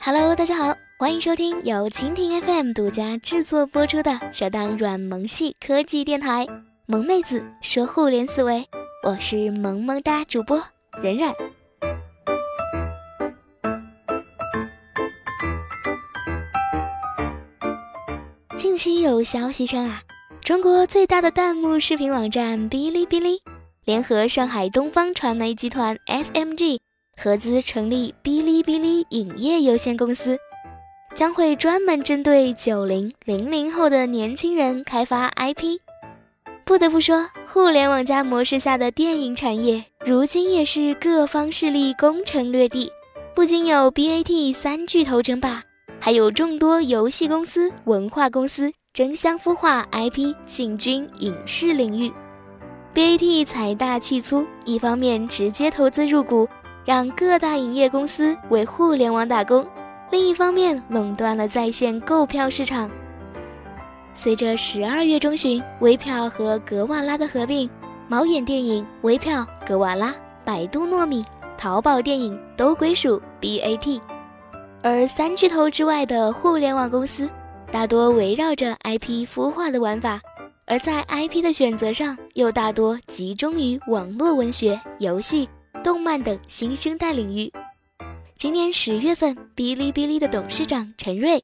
Hello，大家好，欢迎收听由蜻蜓 FM 独家制作播出的首档软萌系科技电台《萌妹子说互联思维》，我是萌萌哒主播冉冉。近期有消息称啊，中国最大的弹幕视频网站哔哩哔哩联合上海东方传媒集团 SMG。合资成立哔哩哔哩影业有限公司，将会专门针对九零零零后的年轻人开发 IP。不得不说，互联网加模式下的电影产业，如今也是各方势力攻城略地。不仅有 BAT 三巨头争霸，还有众多游戏公司、文化公司争相孵化 IP 进军影视领域。BAT 财大气粗，一方面直接投资入股。让各大影业公司为互联网打工，另一方面垄断了在线购票市场。随着十二月中旬微票和格瓦拉的合并，猫眼电影、微票、格瓦拉、百度糯米、淘宝电影都归属 BAT，而三巨头之外的互联网公司大多围绕着 IP 孵化的玩法，而在 IP 的选择上又大多集中于网络文学、游戏。动漫等新生代领域。今年十月份，哔哩哔哩的董事长陈瑞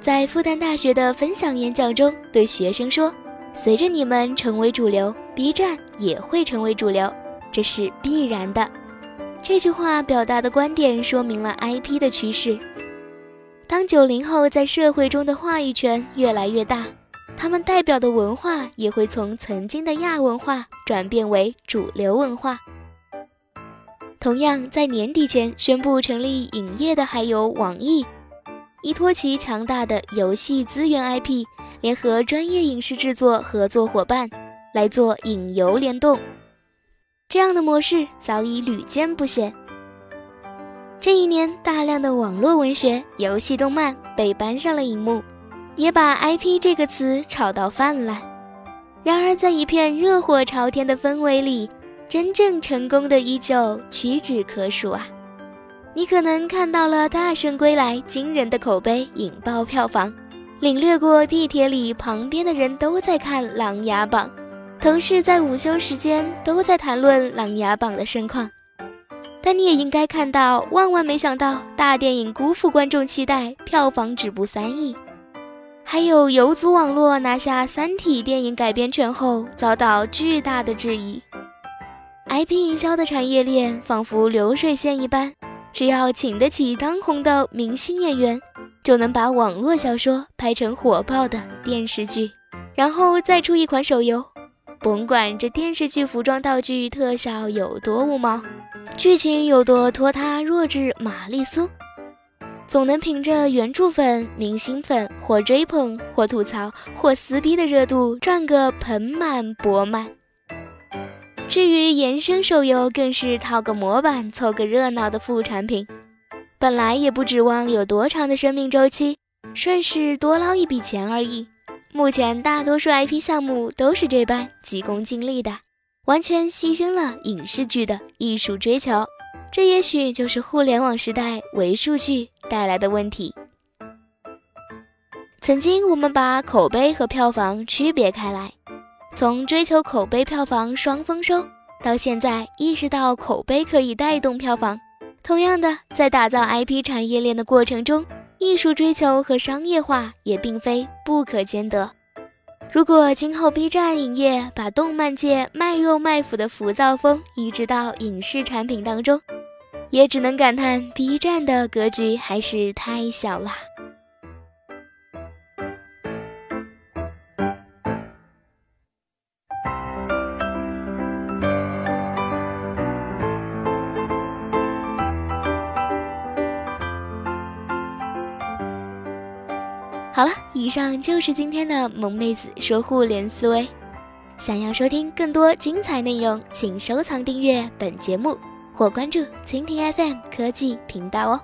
在复旦大学的分享演讲中对学生说：“随着你们成为主流，B 站也会成为主流，这是必然的。”这句话表达的观点说明了 IP 的趋势。当九零后在社会中的话语权越来越大，他们代表的文化也会从曾经的亚文化转变为主流文化。同样在年底前宣布成立影业的还有网易，依托其强大的游戏资源 IP，联合专业影视制作合作伙伴来做影游联动，这样的模式早已屡见不鲜。这一年，大量的网络文学、游戏、动漫被搬上了荧幕，也把 IP 这个词炒到泛滥。然而，在一片热火朝天的氛围里，真正成功的依旧屈指可数啊！你可能看到了《大圣归来》惊人的口碑引爆票房，领略过地铁里旁边的人都在看《琅琊榜》，同事在午休时间都在谈论《琅琊榜》的盛况。但你也应该看到，万万没想到，大电影辜负观众期待，票房止步三亿；还有游族网络拿下《三体》电影改编权后，遭到巨大的质疑。IP 营销的产业链仿佛流水线一般，只要请得起当红的明星演员，就能把网络小说拍成火爆的电视剧，然后再出一款手游。甭管这电视剧服装道具特效有多无毛，剧情有多拖沓弱智玛丽苏，总能凭着原著粉、明星粉或追捧、或吐槽、或撕逼的热度赚个盆满钵满。至于衍生手游，更是套个模板凑个热闹的副产品，本来也不指望有多长的生命周期，顺势多捞一笔钱而已。目前大多数 IP 项目都是这般急功近利的，完全牺牲了影视剧的艺术追求。这也许就是互联网时代为数据带来的问题。曾经我们把口碑和票房区别开来。从追求口碑票房双丰收，到现在意识到口碑可以带动票房，同样的，在打造 IP 产业链的过程中，艺术追求和商业化也并非不可兼得。如果今后 B 站影业把动漫界卖肉卖腐的浮躁风移植到影视产品当中，也只能感叹 B 站的格局还是太小了。好了，以上就是今天的萌妹子说互联思维。想要收听更多精彩内容，请收藏订阅本节目或关注蜻蜓 FM 科技频道哦。